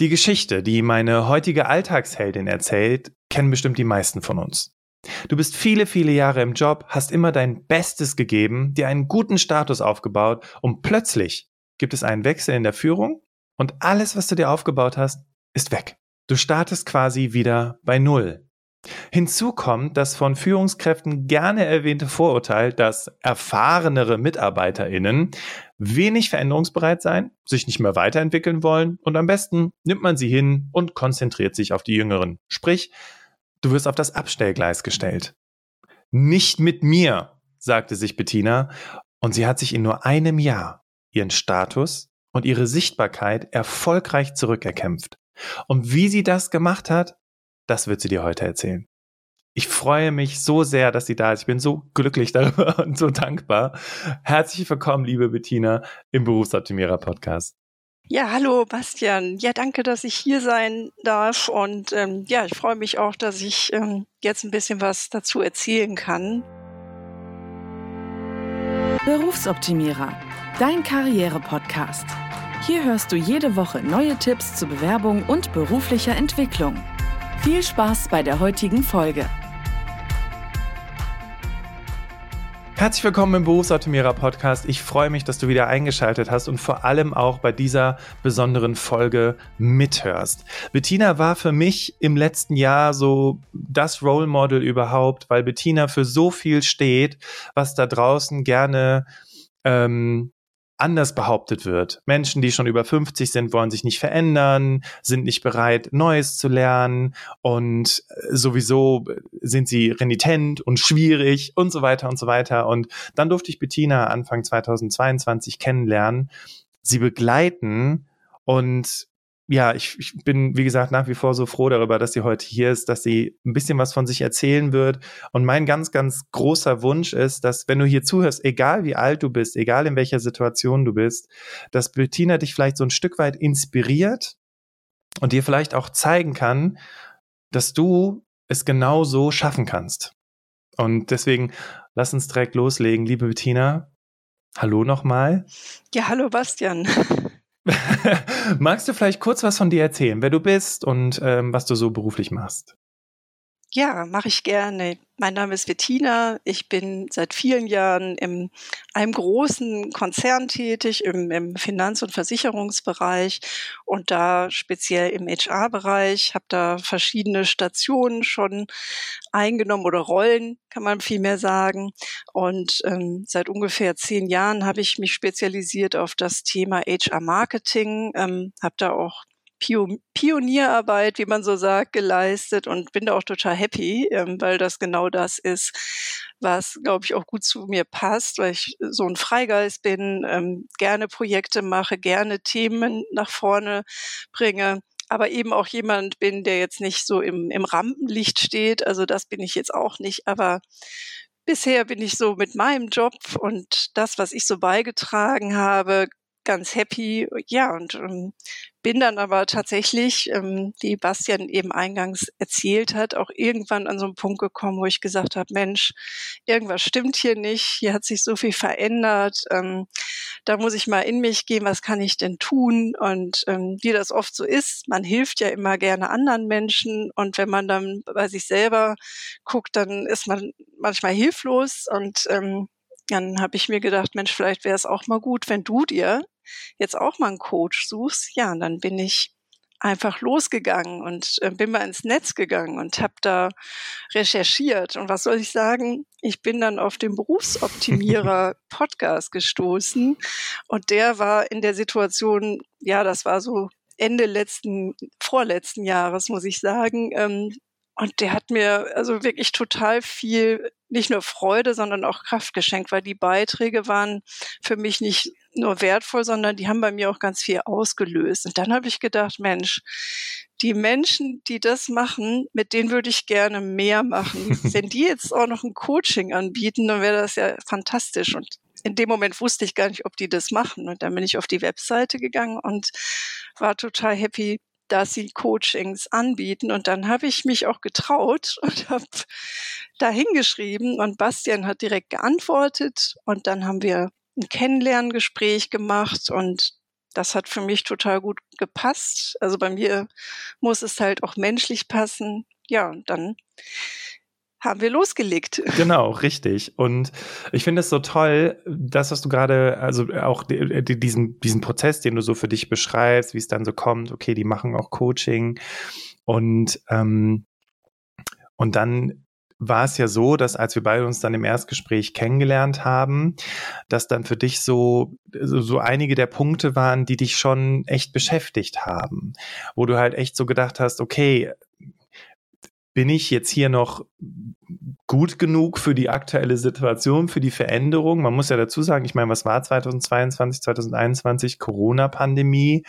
Die Geschichte, die meine heutige Alltagsheldin erzählt, kennen bestimmt die meisten von uns. Du bist viele, viele Jahre im Job, hast immer dein Bestes gegeben, dir einen guten Status aufgebaut und plötzlich gibt es einen Wechsel in der Führung und alles, was du dir aufgebaut hast, ist weg. Du startest quasi wieder bei Null. Hinzu kommt das von Führungskräften gerne erwähnte Vorurteil, dass erfahrenere MitarbeiterInnen wenig veränderungsbereit sein, sich nicht mehr weiterentwickeln wollen und am besten nimmt man sie hin und konzentriert sich auf die Jüngeren. Sprich, du wirst auf das Abstellgleis gestellt. Nicht mit mir, sagte sich Bettina, und sie hat sich in nur einem Jahr ihren Status und ihre Sichtbarkeit erfolgreich zurückerkämpft. Und wie sie das gemacht hat, das wird sie dir heute erzählen. Ich freue mich so sehr, dass sie da ist. Ich bin so glücklich darüber und so dankbar. Herzlich willkommen, liebe Bettina, im Berufsoptimierer Podcast. Ja, hallo Bastian. Ja, danke, dass ich hier sein darf. Und ähm, ja, ich freue mich auch, dass ich ähm, jetzt ein bisschen was dazu erzählen kann. Berufsoptimierer, dein Karriere-Podcast. Hier hörst du jede Woche neue Tipps zur Bewerbung und beruflicher Entwicklung. Viel Spaß bei der heutigen Folge. Herzlich willkommen im Berufsoptimierer Podcast. Ich freue mich, dass du wieder eingeschaltet hast und vor allem auch bei dieser besonderen Folge mithörst. Bettina war für mich im letzten Jahr so das Role Model überhaupt, weil Bettina für so viel steht, was da draußen gerne ähm, anders behauptet wird. Menschen, die schon über 50 sind, wollen sich nicht verändern, sind nicht bereit, Neues zu lernen und äh, sowieso sind sie renitent und schwierig und so weiter und so weiter. Und dann durfte ich Bettina Anfang 2022 kennenlernen, sie begleiten und ja, ich, ich bin, wie gesagt, nach wie vor so froh darüber, dass sie heute hier ist, dass sie ein bisschen was von sich erzählen wird. Und mein ganz, ganz großer Wunsch ist, dass wenn du hier zuhörst, egal wie alt du bist, egal in welcher Situation du bist, dass Bettina dich vielleicht so ein Stück weit inspiriert und dir vielleicht auch zeigen kann, dass du es genau so schaffen kannst. Und deswegen lass uns direkt loslegen, liebe Bettina. Hallo nochmal. Ja, hallo Bastian. Magst du vielleicht kurz was von dir erzählen, wer du bist und ähm, was du so beruflich machst? Ja, mache ich gerne. Mein Name ist Bettina. Ich bin seit vielen Jahren in einem großen Konzern tätig, im, im Finanz- und Versicherungsbereich und da speziell im HR-Bereich. Habe da verschiedene Stationen schon eingenommen oder Rollen, kann man vielmehr sagen. Und ähm, seit ungefähr zehn Jahren habe ich mich spezialisiert auf das Thema HR-Marketing. Ähm, habe da auch Pionierarbeit, wie man so sagt, geleistet und bin da auch total happy, ähm, weil das genau das ist, was, glaube ich, auch gut zu mir passt, weil ich so ein Freigeist bin, ähm, gerne Projekte mache, gerne Themen nach vorne bringe aber eben auch jemand bin, der jetzt nicht so im, im Rampenlicht steht. Also das bin ich jetzt auch nicht, aber bisher bin ich so mit meinem Job und das, was ich so beigetragen habe, ganz happy. Ja, und ähm, bin dann aber tatsächlich, ähm, wie Bastian eben eingangs erzählt hat, auch irgendwann an so einen Punkt gekommen, wo ich gesagt habe, Mensch, irgendwas stimmt hier nicht, hier hat sich so viel verändert, ähm, da muss ich mal in mich gehen, was kann ich denn tun? Und ähm, wie das oft so ist, man hilft ja immer gerne anderen Menschen und wenn man dann bei sich selber guckt, dann ist man manchmal hilflos und ähm, dann habe ich mir gedacht, Mensch, vielleicht wäre es auch mal gut, wenn du dir jetzt auch mal einen Coach suchst, ja, und dann bin ich einfach losgegangen und äh, bin mal ins Netz gegangen und habe da recherchiert. Und was soll ich sagen? Ich bin dann auf den Berufsoptimierer Podcast gestoßen und der war in der Situation, ja, das war so Ende letzten, vorletzten Jahres, muss ich sagen, ähm, und der hat mir also wirklich total viel, nicht nur Freude, sondern auch Kraft geschenkt, weil die Beiträge waren für mich nicht nur wertvoll, sondern die haben bei mir auch ganz viel ausgelöst. Und dann habe ich gedacht, Mensch, die Menschen, die das machen, mit denen würde ich gerne mehr machen. Wenn die jetzt auch noch ein Coaching anbieten, dann wäre das ja fantastisch. Und in dem Moment wusste ich gar nicht, ob die das machen. Und dann bin ich auf die Webseite gegangen und war total happy, dass sie Coachings anbieten. Und dann habe ich mich auch getraut und habe da hingeschrieben und Bastian hat direkt geantwortet und dann haben wir ein Kennenlerngespräch gemacht und das hat für mich total gut gepasst. Also bei mir muss es halt auch menschlich passen. Ja, und dann haben wir losgelegt. Genau, richtig. Und ich finde es so toll, das, was du gerade, also auch die, die, diesen, diesen Prozess, den du so für dich beschreibst, wie es dann so kommt, okay, die machen auch Coaching und ähm, und dann war es ja so, dass als wir beide uns dann im Erstgespräch kennengelernt haben, dass dann für dich so, so einige der Punkte waren, die dich schon echt beschäftigt haben, wo du halt echt so gedacht hast, okay, bin ich jetzt hier noch gut genug für die aktuelle Situation, für die Veränderung? Man muss ja dazu sagen, ich meine, was war 2022, 2021? Corona-Pandemie.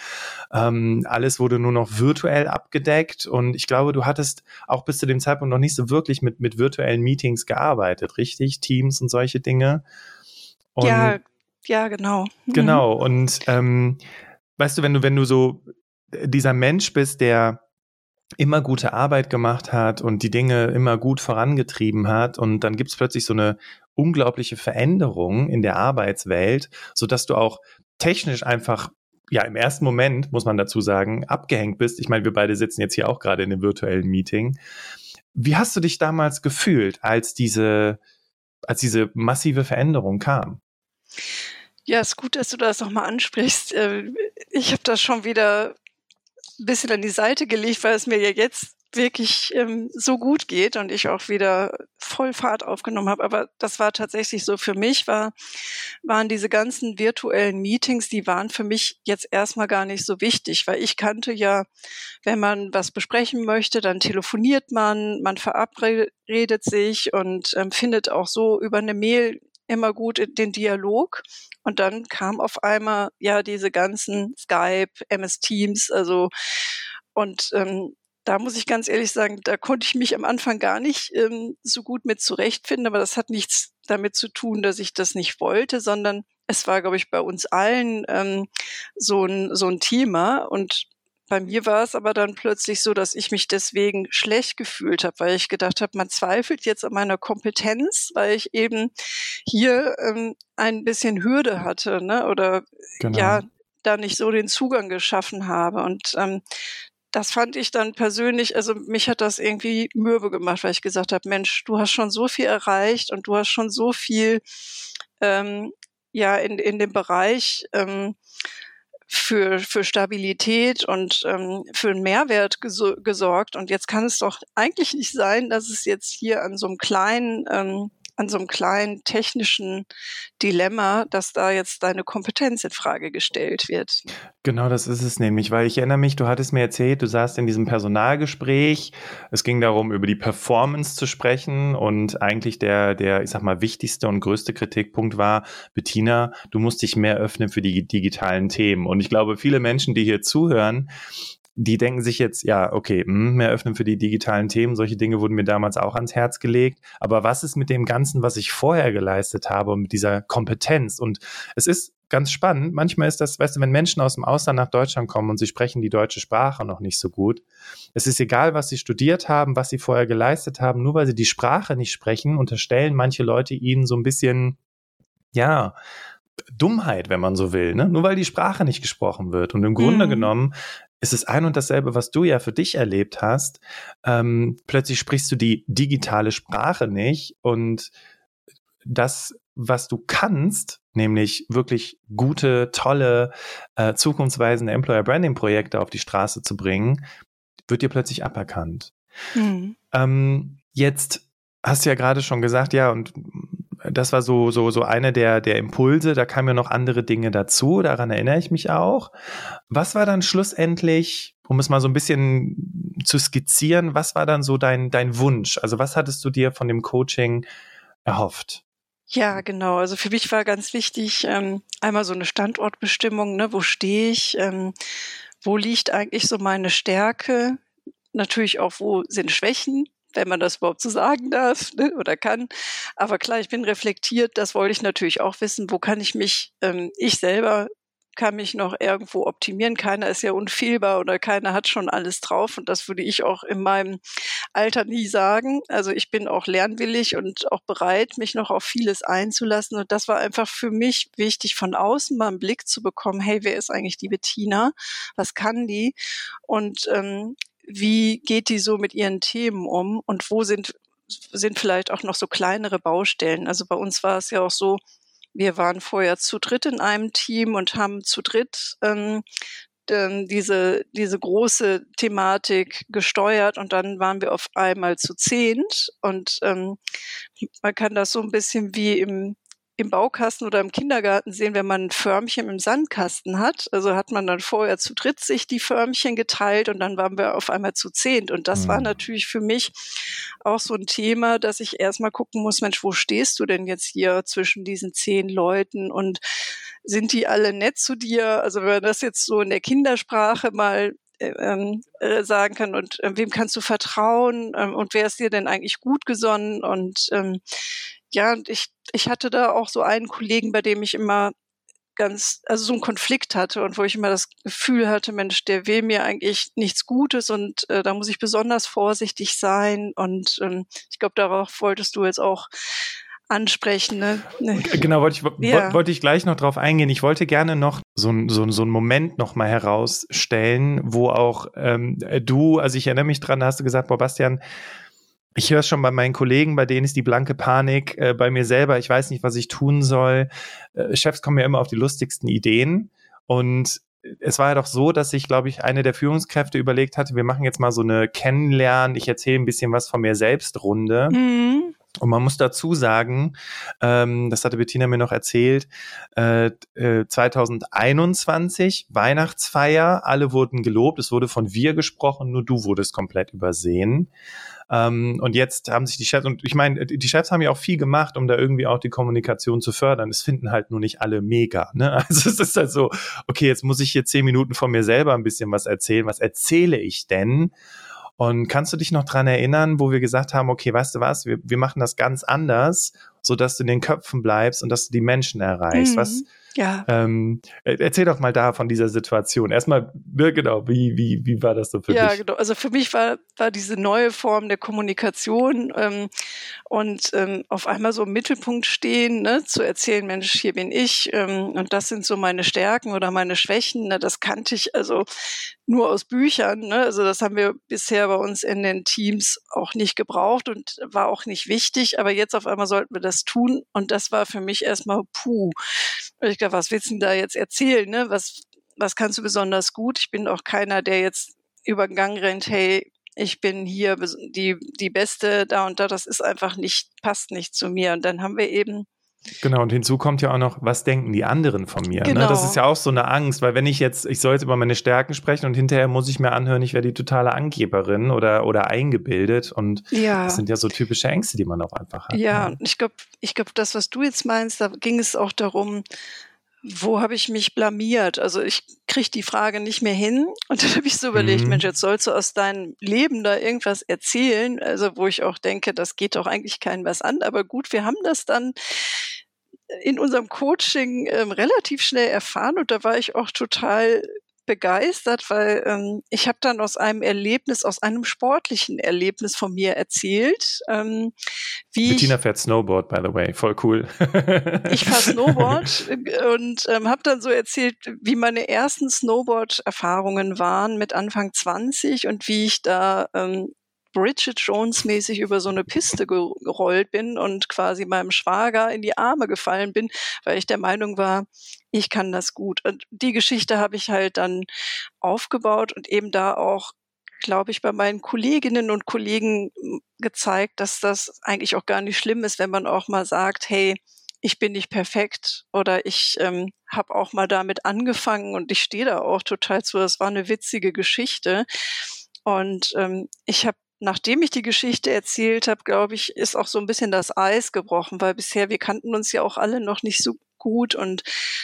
Ähm, alles wurde nur noch virtuell abgedeckt und ich glaube, du hattest auch bis zu dem Zeitpunkt noch nicht so wirklich mit, mit virtuellen Meetings gearbeitet, richtig? Teams und solche Dinge. Und ja, ja, genau. Mhm. Genau. Und ähm, weißt du, wenn du, wenn du so dieser Mensch bist, der immer gute Arbeit gemacht hat und die Dinge immer gut vorangetrieben hat und dann gibt es plötzlich so eine unglaubliche Veränderung in der Arbeitswelt, so dass du auch technisch einfach ja im ersten Moment muss man dazu sagen abgehängt bist. Ich meine, wir beide sitzen jetzt hier auch gerade in einem virtuellen Meeting. Wie hast du dich damals gefühlt, als diese als diese massive Veränderung kam? Ja, ist gut, dass du das nochmal ansprichst. Äh, ich habe das schon wieder ein bisschen an die Seite gelegt, weil es mir ja jetzt wirklich ähm, so gut geht und ich auch wieder voll Fahrt aufgenommen habe. Aber das war tatsächlich so für mich, war, waren diese ganzen virtuellen Meetings, die waren für mich jetzt erstmal gar nicht so wichtig, weil ich kannte ja, wenn man was besprechen möchte, dann telefoniert man, man verabredet sich und ähm, findet auch so über eine Mail immer gut den Dialog. Und dann kam auf einmal ja diese ganzen Skype, MS Teams, also und ähm, da muss ich ganz ehrlich sagen, da konnte ich mich am Anfang gar nicht ähm, so gut mit zurechtfinden, aber das hat nichts damit zu tun, dass ich das nicht wollte, sondern es war, glaube ich, bei uns allen ähm, so, ein, so ein Thema und bei mir war es aber dann plötzlich so, dass ich mich deswegen schlecht gefühlt habe, weil ich gedacht habe, man zweifelt jetzt an meiner Kompetenz, weil ich eben hier ähm, ein bisschen Hürde hatte, ne? Oder genau. ja, da nicht so den Zugang geschaffen habe. Und ähm, das fand ich dann persönlich, also mich hat das irgendwie mürbe gemacht, weil ich gesagt habe, Mensch, du hast schon so viel erreicht und du hast schon so viel ähm, ja in, in dem Bereich ähm, für, für Stabilität und ähm, für einen Mehrwert gesorgt. Und jetzt kann es doch eigentlich nicht sein, dass es jetzt hier an so einem kleinen ähm, an so einem kleinen technischen Dilemma, dass da jetzt deine Kompetenz in Frage gestellt wird. Genau, das ist es nämlich, weil ich erinnere mich, du hattest mir erzählt, du saßt in diesem Personalgespräch. Es ging darum, über die Performance zu sprechen und eigentlich der, der, ich sag mal, wichtigste und größte Kritikpunkt war, Bettina, du musst dich mehr öffnen für die digitalen Themen. Und ich glaube, viele Menschen, die hier zuhören, die denken sich jetzt, ja, okay, hm, mehr öffnen für die digitalen Themen, solche Dinge wurden mir damals auch ans Herz gelegt. Aber was ist mit dem Ganzen, was ich vorher geleistet habe und mit dieser Kompetenz? Und es ist ganz spannend. Manchmal ist das, weißt du, wenn Menschen aus dem Ausland nach Deutschland kommen und sie sprechen die deutsche Sprache noch nicht so gut, es ist egal, was sie studiert haben, was sie vorher geleistet haben, nur weil sie die Sprache nicht sprechen, unterstellen manche Leute ihnen so ein bisschen, ja, Dummheit, wenn man so will, ne? Nur weil die Sprache nicht gesprochen wird. Und im Grunde mhm. genommen ist es ein und dasselbe, was du ja für dich erlebt hast. Ähm, plötzlich sprichst du die digitale Sprache nicht und das, was du kannst, nämlich wirklich gute, tolle, äh, zukunftsweisende Employer Branding Projekte auf die Straße zu bringen, wird dir plötzlich aberkannt. Mhm. Ähm, jetzt hast du ja gerade schon gesagt, ja, und das war so, so, so eine der, der Impulse. Da kamen ja noch andere Dinge dazu. Daran erinnere ich mich auch. Was war dann schlussendlich, um es mal so ein bisschen zu skizzieren, was war dann so dein, dein Wunsch? Also was hattest du dir von dem Coaching erhofft? Ja, genau. Also für mich war ganz wichtig, ähm, einmal so eine Standortbestimmung, ne? wo stehe ich, ähm, wo liegt eigentlich so meine Stärke, natürlich auch, wo sind Schwächen, wenn man das überhaupt so sagen darf ne, oder kann. Aber klar, ich bin reflektiert, das wollte ich natürlich auch wissen, wo kann ich mich, ähm, ich selber kann mich noch irgendwo optimieren. Keiner ist ja unfehlbar oder keiner hat schon alles drauf. Und das würde ich auch in meinem Alter nie sagen. Also ich bin auch lernwillig und auch bereit, mich noch auf vieles einzulassen. Und das war einfach für mich wichtig, von außen mal einen Blick zu bekommen, hey, wer ist eigentlich die Bettina? Was kann die? Und ähm, wie geht die so mit ihren Themen um? Und wo sind sind vielleicht auch noch so kleinere Baustellen. Also bei uns war es ja auch so, wir waren vorher zu dritt in einem Team und haben zu dritt ähm, diese, diese große Thematik gesteuert und dann waren wir auf einmal zu zehnt und ähm, man kann das so ein bisschen wie im im Baukasten oder im Kindergarten sehen, wenn man ein Förmchen im Sandkasten hat. Also hat man dann vorher zu dritt sich die Förmchen geteilt und dann waren wir auf einmal zu zehnt. Und das mhm. war natürlich für mich auch so ein Thema, dass ich erstmal gucken muss, Mensch, wo stehst du denn jetzt hier zwischen diesen zehn Leuten und sind die alle nett zu dir? Also wenn man das jetzt so in der Kindersprache mal äh, ähm, äh, sagen kann und äh, wem kannst du vertrauen ähm, und wer ist dir denn eigentlich gut gesonnen und ähm, ja, und ich, ich hatte da auch so einen Kollegen, bei dem ich immer ganz, also so einen Konflikt hatte und wo ich immer das Gefühl hatte, Mensch, der will mir eigentlich nichts Gutes und äh, da muss ich besonders vorsichtig sein. Und ähm, ich glaube, darauf wolltest du jetzt auch ansprechen. Ne? Genau, wollte ich, ja. wollte ich gleich noch drauf eingehen. Ich wollte gerne noch so, so, so einen Moment noch mal herausstellen, wo auch ähm, du, also ich erinnere mich dran, da hast du gesagt, boah, Bastian, ich höre es schon bei meinen Kollegen, bei denen ist die blanke Panik, äh, bei mir selber, ich weiß nicht, was ich tun soll. Äh, Chefs kommen ja immer auf die lustigsten Ideen. Und es war ja doch so, dass ich, glaube ich, eine der Führungskräfte überlegt hatte, wir machen jetzt mal so eine Kennenlernen, ich erzähle ein bisschen was von mir selbst Runde. Mhm. Und man muss dazu sagen, ähm, das hatte Bettina mir noch erzählt, äh, äh, 2021 Weihnachtsfeier, alle wurden gelobt, es wurde von wir gesprochen, nur du wurdest komplett übersehen. Ähm, und jetzt haben sich die Chefs, und ich meine, die Chefs haben ja auch viel gemacht, um da irgendwie auch die Kommunikation zu fördern. Es finden halt nur nicht alle mega. Ne? Also es ist halt so, okay, jetzt muss ich hier zehn Minuten von mir selber ein bisschen was erzählen. Was erzähle ich denn? Und kannst du dich noch dran erinnern, wo wir gesagt haben, okay, weißt du was, wir, wir machen das ganz anders, so dass du in den Köpfen bleibst und dass du die Menschen erreichst. Mhm. Was, ja. Ähm, erzähl doch mal da von dieser Situation. Erstmal, ne, genau, wie, wie, wie war das so für ja, dich? Ja, genau. Also für mich war, war diese neue Form der Kommunikation ähm, und ähm, auf einmal so im Mittelpunkt stehen, ne, zu erzählen, Mensch, hier bin ich ähm, und das sind so meine Stärken oder meine Schwächen. Ne, das kannte ich also nur aus Büchern. Ne? Also das haben wir bisher bei uns in den Teams auch nicht gebraucht und war auch nicht wichtig. Aber jetzt auf einmal sollten wir das tun und das war für mich erstmal puh. Ich glaube, was willst du denn da jetzt erzählen? Ne? Was, was kannst du besonders gut? Ich bin auch keiner, der jetzt über den Gang rennt, hey, ich bin hier die, die Beste da und da. Das ist einfach nicht, passt nicht zu mir. Und dann haben wir eben Genau, und hinzu kommt ja auch noch, was denken die anderen von mir? Genau. Ne? Das ist ja auch so eine Angst, weil wenn ich jetzt, ich soll jetzt über meine Stärken sprechen und hinterher muss ich mir anhören, ich wäre die totale Angeberin oder, oder eingebildet. Und ja. das sind ja so typische Ängste, die man auch einfach hat. Ja, ne? ich glaube, ich glaube, das, was du jetzt meinst, da ging es auch darum, wo habe ich mich blamiert? Also ich kriege die Frage nicht mehr hin. Und dann habe ich so überlegt, mhm. Mensch, jetzt sollst du aus deinem Leben da irgendwas erzählen, also wo ich auch denke, das geht doch eigentlich keinem was an. Aber gut, wir haben das dann in unserem Coaching ähm, relativ schnell erfahren und da war ich auch total begeistert, weil ähm, ich habe dann aus einem Erlebnis, aus einem sportlichen Erlebnis von mir erzählt. Ähm, wie Bettina ich, fährt Snowboard, by the way, voll cool. ich fahre Snowboard und ähm, habe dann so erzählt, wie meine ersten Snowboard-Erfahrungen waren mit Anfang 20 und wie ich da ähm, Bridget Jones mäßig über so eine Piste gerollt bin und quasi meinem Schwager in die Arme gefallen bin, weil ich der Meinung war, ich kann das gut. Und die Geschichte habe ich halt dann aufgebaut und eben da auch glaube ich, bei meinen Kolleginnen und Kollegen hm, gezeigt, dass das eigentlich auch gar nicht schlimm ist, wenn man auch mal sagt, hey, ich bin nicht perfekt oder ich ähm, habe auch mal damit angefangen und ich stehe da auch total zu. Das war eine witzige Geschichte. Und ähm, ich habe nachdem ich die Geschichte erzählt habe, glaube ich, ist auch so ein bisschen das Eis gebrochen, weil bisher wir kannten uns ja auch alle noch nicht so gut und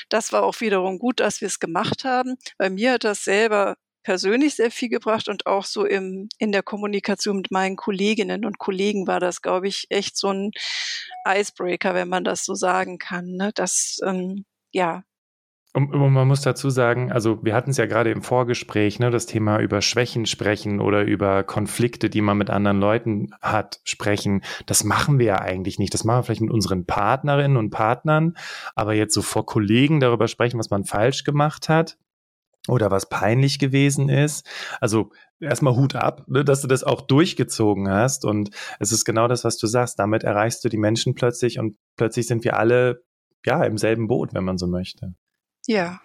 das war auch wiederum gut, dass wir es gemacht haben. Bei mir hat das selber persönlich sehr viel gebracht und auch so im, in der Kommunikation mit meinen Kolleginnen und Kollegen war das, glaube ich, echt so ein Icebreaker, wenn man das so sagen kann. Ne? Das, ähm, ja, Und, man muss dazu sagen, also wir hatten es ja gerade im Vorgespräch, ne, das Thema über Schwächen sprechen oder über Konflikte, die man mit anderen Leuten hat, sprechen. Das machen wir ja eigentlich nicht. Das machen wir vielleicht mit unseren Partnerinnen und Partnern, aber jetzt so vor Kollegen darüber sprechen, was man falsch gemacht hat oder was peinlich gewesen ist. Also erstmal Hut ab, ne, dass du das auch durchgezogen hast. Und es ist genau das, was du sagst. Damit erreichst du die Menschen plötzlich und plötzlich sind wir alle ja im selben Boot, wenn man so möchte. Ja.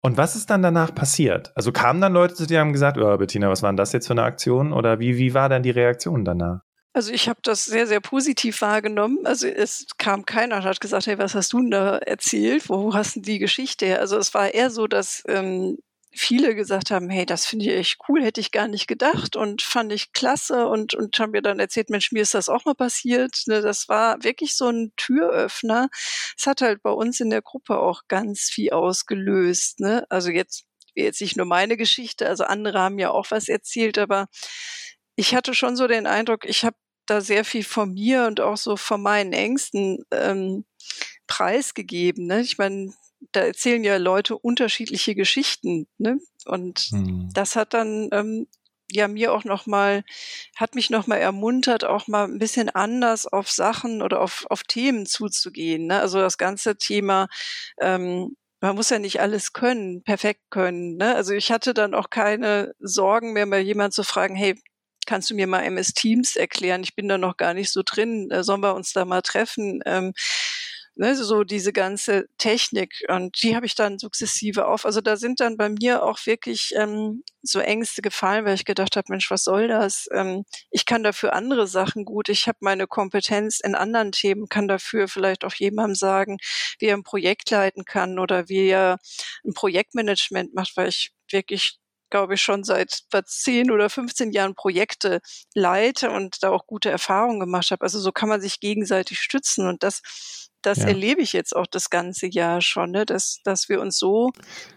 Und was ist dann danach passiert? Also kamen dann Leute zu dir und haben gesagt, oh, Bettina, was war denn das jetzt für eine Aktion? Oder wie, wie war dann die Reaktion danach? Also ich habe das sehr, sehr positiv wahrgenommen. Also es kam keiner und hat gesagt, hey, was hast du denn da erzählt? Wo hast du die Geschichte her? Also es war eher so, dass ähm, viele gesagt haben, hey, das finde ich echt cool, hätte ich gar nicht gedacht und fand ich klasse und, und haben mir dann erzählt, Mensch, mir ist das auch mal passiert. Ne, das war wirklich so ein Türöffner. Es hat halt bei uns in der Gruppe auch ganz viel ausgelöst. Ne? Also jetzt, jetzt nicht nur meine Geschichte, also andere haben ja auch was erzählt, aber ich hatte schon so den Eindruck, ich habe da sehr viel von mir und auch so von meinen Ängsten ähm, preisgegeben. Ne? Ich meine, da erzählen ja Leute unterschiedliche Geschichten, ne? Und mhm. das hat dann ähm, ja mir auch noch mal hat mich noch mal ermuntert, auch mal ein bisschen anders auf Sachen oder auf auf Themen zuzugehen. Ne? Also das ganze Thema ähm, man muss ja nicht alles können, perfekt können. Ne? Also ich hatte dann auch keine Sorgen mehr, mal jemand zu fragen, hey, kannst du mir mal MS Teams erklären? Ich bin da noch gar nicht so drin. Äh, sollen wir uns da mal treffen? Ähm, ne, so diese ganze Technik und die habe ich dann sukzessive auf. Also da sind dann bei mir auch wirklich ähm, so Ängste gefallen, weil ich gedacht habe, Mensch, was soll das? Ähm, ich kann dafür andere Sachen gut. Ich habe meine Kompetenz in anderen Themen, kann dafür vielleicht auch jemandem sagen, wie er ein Projekt leiten kann oder wie er ein Projektmanagement macht, weil ich wirklich glaube ich, schon seit 10 oder 15 Jahren Projekte leite und da auch gute Erfahrungen gemacht habe. Also so kann man sich gegenseitig stützen und das das ja. erlebe ich jetzt auch das ganze Jahr schon, ne? dass, dass wir uns so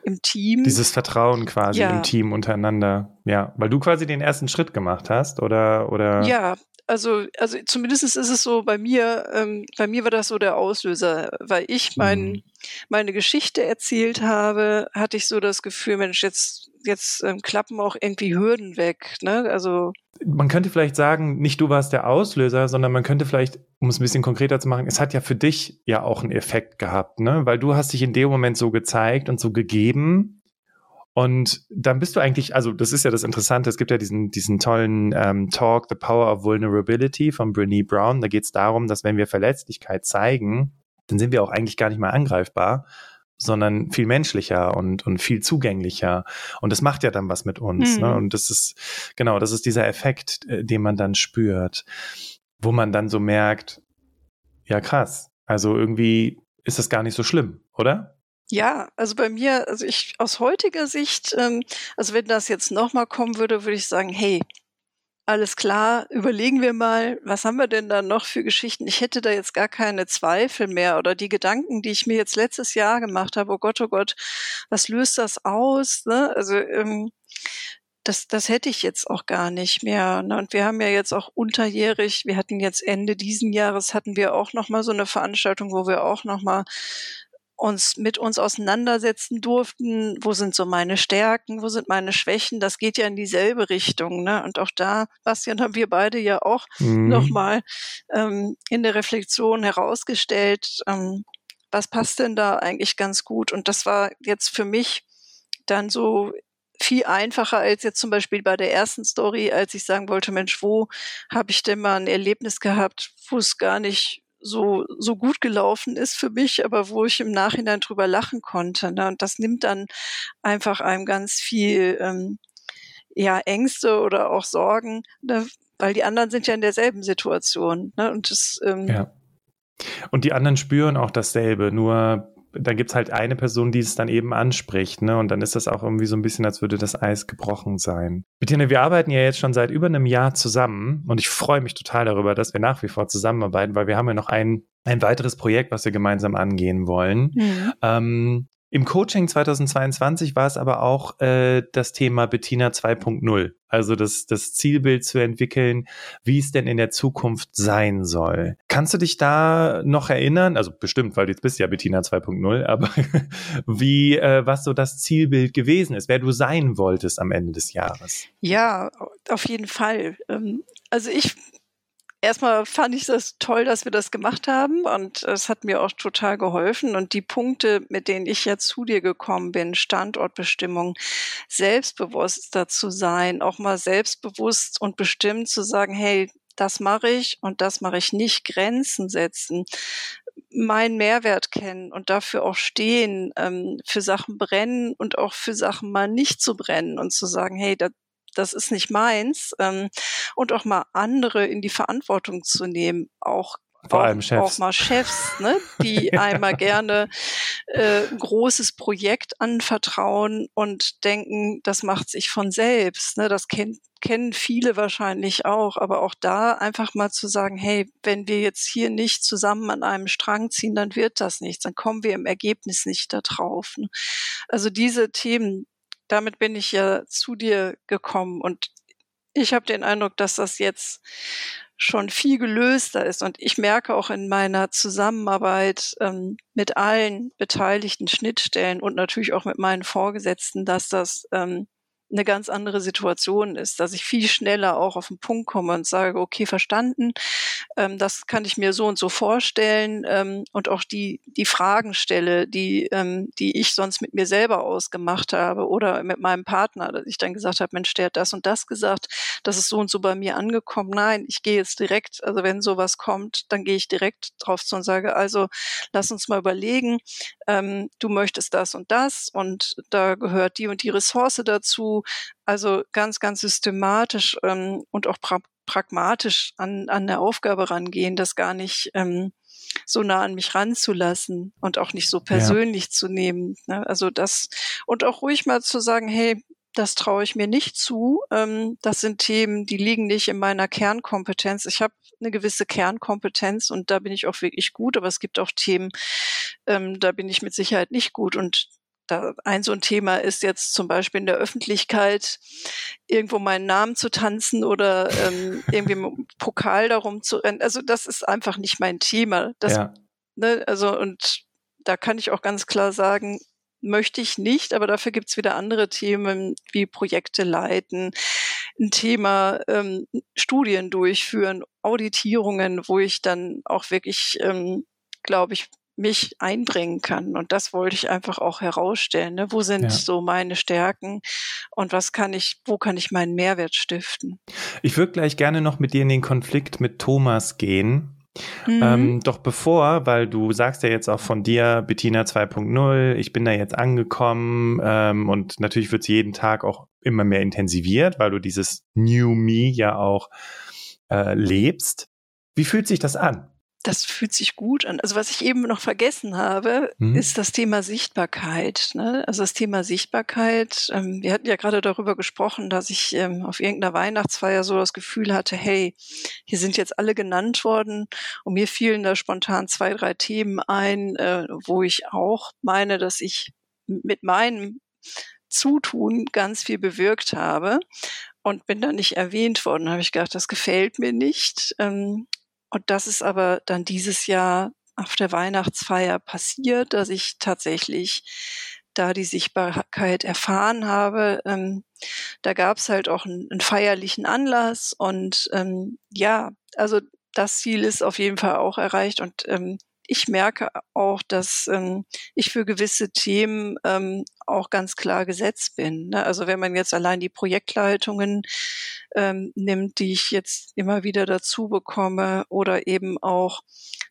im Team. Dieses Vertrauen quasi ja. im Team untereinander. Ja, weil du quasi den ersten Schritt gemacht hast, oder? oder? Ja, also, also zumindest ist es so bei mir, ähm, bei mir war das so der Auslöser, weil ich mein, mhm. meine Geschichte erzählt habe, hatte ich so das Gefühl, Mensch, jetzt, jetzt ähm, klappen auch irgendwie Hürden weg. Ne? Also man könnte vielleicht sagen, nicht du warst der Auslöser, sondern man könnte vielleicht, um es ein bisschen konkreter zu machen, es hat ja für dich ja auch einen Effekt gehabt, ne? Weil du hast dich in dem Moment so gezeigt und so gegeben, und dann bist du eigentlich, also das ist ja das Interessante, es gibt ja diesen, diesen tollen ähm, Talk, The Power of Vulnerability von Brene Brown. Da geht es darum, dass wenn wir Verletzlichkeit zeigen, dann sind wir auch eigentlich gar nicht mehr angreifbar, sondern viel menschlicher und, und viel zugänglicher. Und das macht ja dann was mit uns. Mhm. Ne? Und das ist, genau, das ist dieser Effekt, äh, den man dann spürt, wo man dann so merkt, ja krass, also irgendwie ist das gar nicht so schlimm, oder? Ja, also bei mir, also ich aus heutiger Sicht, ähm, also wenn das jetzt nochmal kommen würde, würde ich sagen, hey, alles klar, überlegen wir mal, was haben wir denn da noch für Geschichten? Ich hätte da jetzt gar keine Zweifel mehr oder die Gedanken, die ich mir jetzt letztes Jahr gemacht habe, oh Gott, oh Gott, was löst das aus? Ne? Also ähm, das, das hätte ich jetzt auch gar nicht mehr. Ne? Und wir haben ja jetzt auch unterjährig, wir hatten jetzt Ende diesen Jahres, hatten wir auch nochmal so eine Veranstaltung, wo wir auch nochmal uns mit uns auseinandersetzen durften, wo sind so meine Stärken, wo sind meine Schwächen, das geht ja in dieselbe Richtung. Ne? Und auch da, Bastian, haben wir beide ja auch mhm. nochmal ähm, in der Reflexion herausgestellt, ähm, was passt denn da eigentlich ganz gut. Und das war jetzt für mich dann so viel einfacher als jetzt zum Beispiel bei der ersten Story, als ich sagen wollte, Mensch, wo habe ich denn mal ein Erlebnis gehabt, wo es gar nicht so, so gut gelaufen ist für mich, aber wo ich im Nachhinein drüber lachen konnte. Ne? Und das nimmt dann einfach einem ganz viel ähm, ja, Ängste oder auch Sorgen, ne? weil die anderen sind ja in derselben Situation. Ne? Und das, ähm, ja. Und die anderen spüren auch dasselbe, nur da gibt's halt eine Person, die es dann eben anspricht, ne? Und dann ist das auch irgendwie so ein bisschen, als würde das Eis gebrochen sein. Bettina, wir arbeiten ja jetzt schon seit über einem Jahr zusammen und ich freue mich total darüber, dass wir nach wie vor zusammenarbeiten, weil wir haben ja noch ein, ein weiteres Projekt, was wir gemeinsam angehen wollen. Mhm. Ähm, Im Coaching 2022 war es aber auch äh, das Thema Bettina 2.0, also das, das Zielbild zu entwickeln, wie es denn in der Zukunft sein soll. Kannst du dich da noch erinnern? Also bestimmt, weil du jetzt bist ja Bettina 2.0, aber wie, äh, was so das Zielbild gewesen ist, wer du sein wolltest am Ende des Jahres? Ja, auf jeden Fall. Ähm, also ich erstmal fand ich das toll, dass wir das gemacht haben und es hat mir auch total geholfen. Und die Punkte, mit denen ich jetzt zu dir gekommen bin, Standortbestimmung, selbstbewusster zu sein, auch mal selbstbewusst und bestimmt zu sagen, hey, das mache ich und das mache ich nicht, Grenzen setzen, meinen Mehrwert kennen und dafür auch stehen, ähm, für Sachen brennen und auch für Sachen mal nicht zu brennen und zu sagen, hey, da, das ist nicht meins. Ähm, und auch mal andere in die Verantwortung zu nehmen, auch vor auch, allem Chefs. auch mal Chefs, ne, die einmal gerne äh, ein großes Projekt anvertrauen und denken, das macht sich von selbst. Ne, das kennt, kennen viele wahrscheinlich auch, aber auch da einfach mal zu sagen, hey, wenn wir jetzt hier nicht zusammen an einem Strang ziehen, dann wird das nichts, dann kommen wir im Ergebnis nicht da drauf. Ne. Also diese Themen, damit bin ich ja zu dir gekommen und ich habe den Eindruck, dass das jetzt schon viel gelöster ist. Und ich merke auch in meiner Zusammenarbeit ähm, mit allen beteiligten Schnittstellen und natürlich auch mit meinen Vorgesetzten, dass das ähm, eine ganz andere Situation ist, dass ich viel schneller auch auf den Punkt komme und sage, okay, verstanden, ähm, das kann ich mir so und so vorstellen ähm, und auch die, die Fragen stelle, die, ähm, die ich sonst mit mir selber ausgemacht habe oder mit meinem Partner, dass ich dann gesagt habe, Mensch, der hat das und das gesagt, das ist so und so bei mir angekommen. Nein, ich gehe jetzt direkt, also wenn sowas kommt, dann gehe ich direkt drauf zu und sage, also lass uns mal überlegen, ähm, du möchtest das und das und da gehört die und die Ressource dazu also ganz, ganz systematisch ähm, und auch pra pragmatisch an, an der Aufgabe rangehen, das gar nicht ähm, so nah an mich ranzulassen und auch nicht so persönlich ja. zu nehmen. Ne? Also das und auch ruhig mal zu sagen, hey, das traue ich mir nicht zu. Ähm, das sind Themen, die liegen nicht in meiner Kernkompetenz. Ich habe eine gewisse Kernkompetenz und da bin ich auch wirklich gut, aber es gibt auch Themen, ähm, da bin ich mit Sicherheit nicht gut. Und da ein so ein Thema ist jetzt zum Beispiel in der Öffentlichkeit irgendwo meinen Namen zu tanzen oder ähm, irgendwie im Pokal darum zu rennen. Also das ist einfach nicht mein Thema. Das, ja. ne, also und da kann ich auch ganz klar sagen, möchte ich nicht, aber dafür gibt's wieder andere Themen wie Projekte leiten, ein Thema ähm, Studien durchführen, Auditierungen, wo ich dann auch wirklich, ähm, glaube ich, mich einbringen kann. Und das wollte ich einfach auch herausstellen. Ne? Wo sind ja. so meine Stärken und was kann ich, wo kann ich meinen Mehrwert stiften? Ich würde gleich gerne noch mit dir in den Konflikt mit Thomas gehen. Mhm. Ähm, doch bevor, weil du sagst ja jetzt auch von dir, Bettina 2.0, ich bin da jetzt angekommen ähm, und natürlich wird es jeden Tag auch immer mehr intensiviert, weil du dieses New Me ja auch äh, lebst. Wie fühlt sich das an? Das fühlt sich gut an. Also was ich eben noch vergessen habe, mhm. ist das Thema Sichtbarkeit. Ne? Also das Thema Sichtbarkeit. Ähm, wir hatten ja gerade darüber gesprochen, dass ich ähm, auf irgendeiner Weihnachtsfeier so das Gefühl hatte, hey, hier sind jetzt alle genannt worden und mir fielen da spontan zwei, drei Themen ein, äh, wo ich auch meine, dass ich mit meinem Zutun ganz viel bewirkt habe und bin da nicht erwähnt worden. Da habe ich gedacht, das gefällt mir nicht. Ähm, und das ist aber dann dieses Jahr auf der Weihnachtsfeier passiert, dass ich tatsächlich da die Sichtbarkeit erfahren habe. Ähm, da gab es halt auch einen, einen, feierlichen Anlass und ähm, ja, also das Ziel ist auf jeden Fall auch erreicht und ähm, ich merke auch, dass ähm, ich für gewisse Themen ähm, auch ganz klar gesetzt bin. Ne? Also wenn man jetzt allein die Projektleitungen ähm, nimmt, die ich jetzt immer wieder dazu bekomme oder eben auch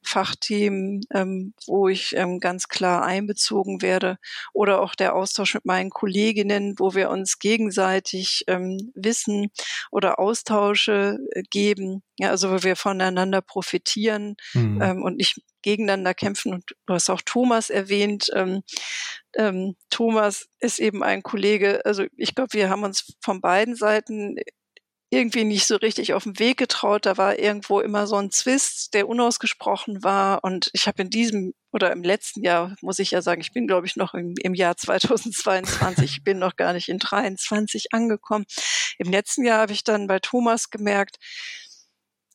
Fachthemen, ähm, wo ich ähm, ganz klar einbezogen werde oder auch der Austausch mit meinen Kolleginnen, wo wir uns gegenseitig ähm, Wissen oder Austausche äh, geben, ja, also wo wir voneinander profitieren mhm. ähm, und nicht gegeneinander kämpfen. Und du hast auch Thomas erwähnt. Ähm, ähm, Thomas ist eben ein Kollege, also ich glaube, wir haben uns von beiden Seiten irgendwie nicht so richtig auf den Weg getraut. Da war irgendwo immer so ein Zwist, der unausgesprochen war. Und ich habe in diesem oder im letzten Jahr, muss ich ja sagen, ich bin, glaube ich, noch im, im Jahr 2022, ich bin noch gar nicht in 23 angekommen. Im letzten Jahr habe ich dann bei Thomas gemerkt,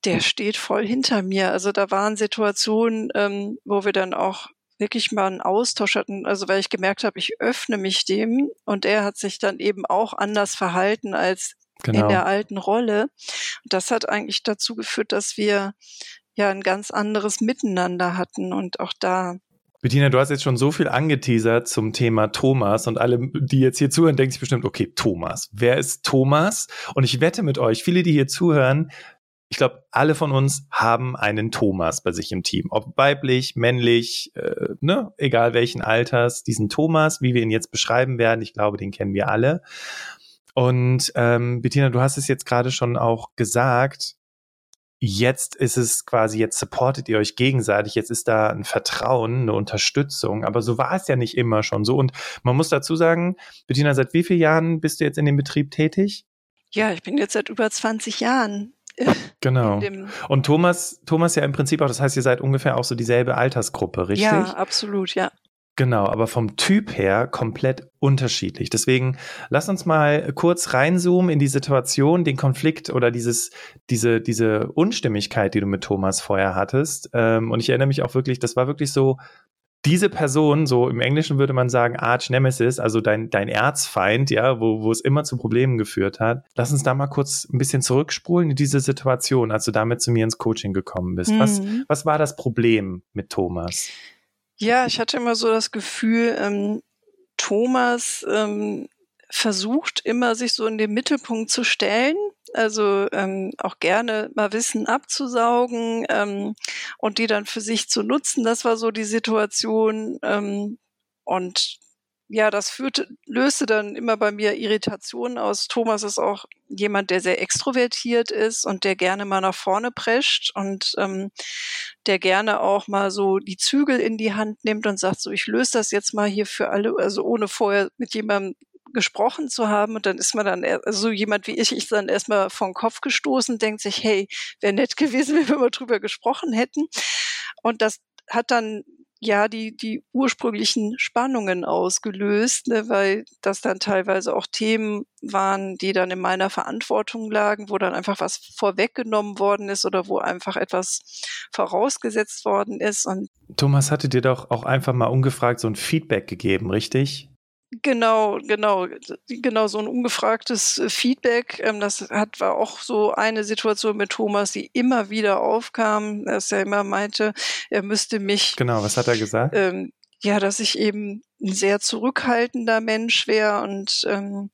der steht voll hinter mir. Also da waren Situationen, ähm, wo wir dann auch wirklich mal einen Austausch hatten, also weil ich gemerkt habe, ich öffne mich dem und er hat sich dann eben auch anders verhalten als genau. in der alten Rolle. Und das hat eigentlich dazu geführt, dass wir ja ein ganz anderes Miteinander hatten und auch da Bettina, du hast jetzt schon so viel angeteasert zum Thema Thomas und alle, die jetzt hier zuhören, denken sich bestimmt, okay, Thomas. Wer ist Thomas? Und ich wette mit euch, viele, die hier zuhören, ich glaube, alle von uns haben einen Thomas bei sich im Team. Ob weiblich, männlich, äh, ne, egal welchen Alters, diesen Thomas, wie wir ihn jetzt beschreiben werden, ich glaube, den kennen wir alle. Und ähm, Bettina, du hast es jetzt gerade schon auch gesagt. Jetzt ist es quasi, jetzt supportet ihr euch gegenseitig, jetzt ist da ein Vertrauen, eine Unterstützung, aber so war es ja nicht immer schon so. Und man muss dazu sagen, Bettina, seit wie vielen Jahren bist du jetzt in dem Betrieb tätig? Ja, ich bin jetzt seit über 20 Jahren. Genau. Und Thomas, Thomas ja im Prinzip auch, das heißt, ihr seid ungefähr auch so dieselbe Altersgruppe, richtig? Ja, absolut, ja. Genau, aber vom Typ her komplett unterschiedlich. Deswegen lass uns mal kurz reinzoomen in die Situation, den Konflikt oder dieses, diese, diese Unstimmigkeit, die du mit Thomas vorher hattest. Ähm, und ich erinnere mich auch wirklich, das war wirklich so, diese Person, so im Englischen würde man sagen Arch Nemesis, also dein, dein Erzfeind, ja, wo, wo es immer zu Problemen geführt hat. Lass uns da mal kurz ein bisschen zurückspulen in diese Situation, als du damit zu mir ins Coaching gekommen bist. Mhm. Was, was war das Problem mit Thomas? Ja, ich hatte immer so das Gefühl, ähm, Thomas ähm, versucht immer, sich so in den Mittelpunkt zu stellen. Also ähm, auch gerne mal Wissen abzusaugen ähm, und die dann für sich zu nutzen. Das war so die Situation. Ähm, und ja, das führte, löste dann immer bei mir Irritationen aus. Thomas ist auch jemand, der sehr extrovertiert ist und der gerne mal nach vorne prescht und ähm, der gerne auch mal so die Zügel in die Hand nimmt und sagt so, ich löse das jetzt mal hier für alle, also ohne vorher mit jemandem gesprochen zu haben und dann ist man dann, also so jemand wie ich, ich dann erstmal vom Kopf gestoßen, denkt sich, hey, wäre nett gewesen, wenn wir mal drüber gesprochen hätten. Und das hat dann ja die, die ursprünglichen Spannungen ausgelöst, ne, weil das dann teilweise auch Themen waren, die dann in meiner Verantwortung lagen, wo dann einfach was vorweggenommen worden ist oder wo einfach etwas vorausgesetzt worden ist. Und Thomas hatte dir doch auch einfach mal ungefragt so ein Feedback gegeben, richtig? Genau, genau, genau so ein ungefragtes äh, Feedback. Ähm, das hat war auch so eine Situation mit Thomas, die immer wieder aufkam, dass er immer meinte, er müsste mich. Genau, was hat er gesagt? Ähm, ja, dass ich eben ein sehr zurückhaltender Mensch wäre und ähm,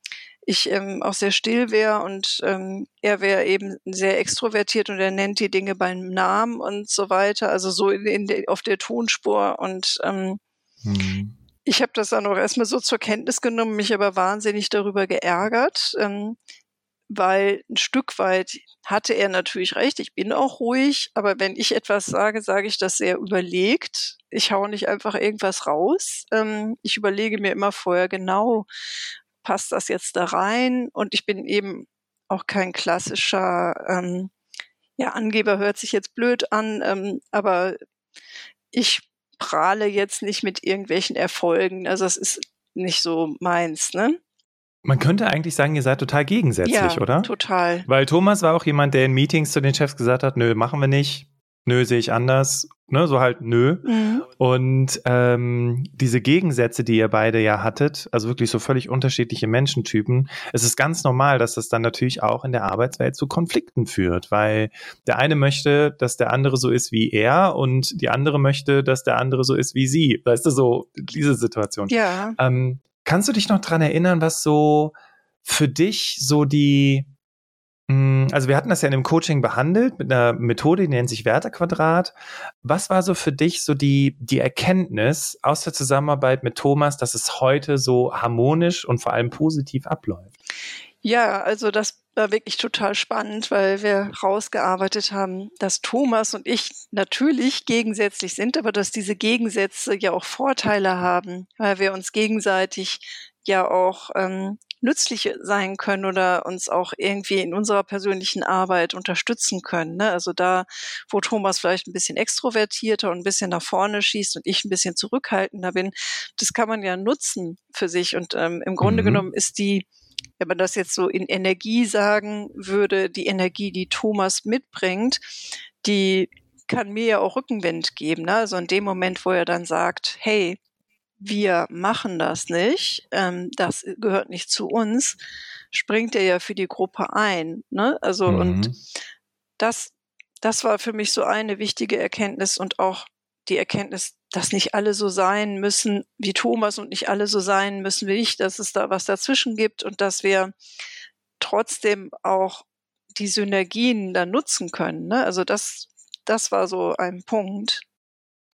ich ähm, auch sehr still wäre und ähm, er wäre eben sehr extrovertiert und er nennt die Dinge beim Namen und so weiter, also so in, in de, auf der Tonspur und ähm, hm. Ich habe das dann auch erstmal so zur Kenntnis genommen, mich aber wahnsinnig darüber geärgert, ähm, weil ein Stück weit hatte er natürlich recht, ich bin auch ruhig, aber wenn ich etwas sage, sage ich das sehr überlegt. Ich hau nicht einfach irgendwas raus. Ähm, ich überlege mir immer vorher genau, passt das jetzt da rein? Und ich bin eben auch kein klassischer, ähm, ja, Angeber hört sich jetzt blöd an, ähm, aber ich prahle jetzt nicht mit irgendwelchen Erfolgen. Also das ist nicht so meins, ne? Man könnte eigentlich sagen, ihr seid total gegensätzlich, ja, oder? Total. Weil Thomas war auch jemand, der in Meetings zu den Chefs gesagt hat, nö, machen wir nicht nö, sehe ich anders, ne, so halt nö. Mhm. Und ähm, diese Gegensätze, die ihr beide ja hattet, also wirklich so völlig unterschiedliche Menschentypen, es ist ganz normal, dass das dann natürlich auch in der Arbeitswelt zu Konflikten führt, weil der eine möchte, dass der andere so ist wie er und die andere möchte, dass der andere so ist wie sie. Weißt du, so diese Situation. Ja. Ähm, kannst du dich noch dran erinnern, was so für dich so die also wir hatten das ja in dem Coaching behandelt mit einer Methode, die nennt sich Wertequadrat. Was war so für dich so die, die Erkenntnis aus der Zusammenarbeit mit Thomas, dass es heute so harmonisch und vor allem positiv abläuft? Ja, also das war wirklich total spannend, weil wir rausgearbeitet haben, dass Thomas und ich natürlich gegensätzlich sind, aber dass diese Gegensätze ja auch Vorteile haben, weil wir uns gegenseitig ja auch ähm, nützlich sein können oder uns auch irgendwie in unserer persönlichen Arbeit unterstützen können. Ne? Also da, wo Thomas vielleicht ein bisschen extrovertierter und ein bisschen nach vorne schießt und ich ein bisschen zurückhaltender bin, das kann man ja nutzen für sich. Und ähm, im Grunde mhm. genommen ist die, wenn man das jetzt so in Energie sagen würde, die Energie, die Thomas mitbringt, die kann mir ja auch Rückenwind geben. Ne? Also in dem Moment, wo er dann sagt, hey, wir machen das nicht, ähm, das gehört nicht zu uns, springt er ja für die Gruppe ein. Ne? Also mhm. und das, das war für mich so eine wichtige Erkenntnis und auch die Erkenntnis, dass nicht alle so sein müssen wie Thomas und nicht alle so sein müssen wie ich, dass es da was dazwischen gibt und dass wir trotzdem auch die Synergien dann nutzen können. Ne? Also das, das war so ein Punkt.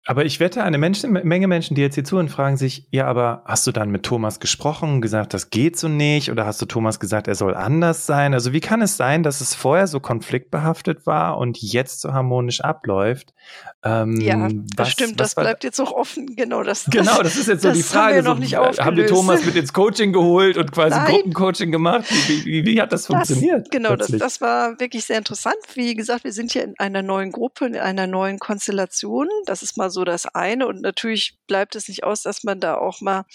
Aber ich wette, eine Menschen, Menge Menschen, die jetzt hier zuhören, fragen sich, ja, aber hast du dann mit Thomas gesprochen, gesagt, das geht so nicht? Oder hast du Thomas gesagt, er soll anders sein? Also wie kann es sein, dass es vorher so konfliktbehaftet war und jetzt so harmonisch abläuft? Ähm, ja, das was, stimmt, was das bleibt jetzt auch offen. Genau, das, genau, das ist jetzt so die Frage. Haben, wir noch so, haben wir Thomas mit ins Coaching geholt und quasi Nein. Gruppencoaching gemacht? Wie, wie, wie, hat das funktioniert? Das, genau, das, das war wirklich sehr interessant. Wie gesagt, wir sind hier in einer neuen Gruppe, in einer neuen Konstellation. Das ist mal so so das eine. Und natürlich bleibt es nicht aus, dass man da auch mal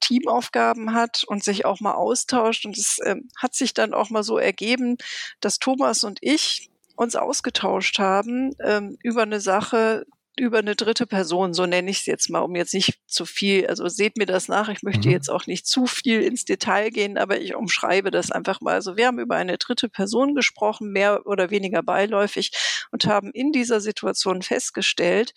Teamaufgaben hat und sich auch mal austauscht. Und es ähm, hat sich dann auch mal so ergeben, dass Thomas und ich uns ausgetauscht haben ähm, über eine Sache, über eine dritte Person, so nenne ich es jetzt mal, um jetzt nicht zu viel, also seht mir das nach, ich möchte mhm. jetzt auch nicht zu viel ins Detail gehen, aber ich umschreibe das einfach mal. Also wir haben über eine dritte Person gesprochen, mehr oder weniger beiläufig und haben in dieser Situation festgestellt,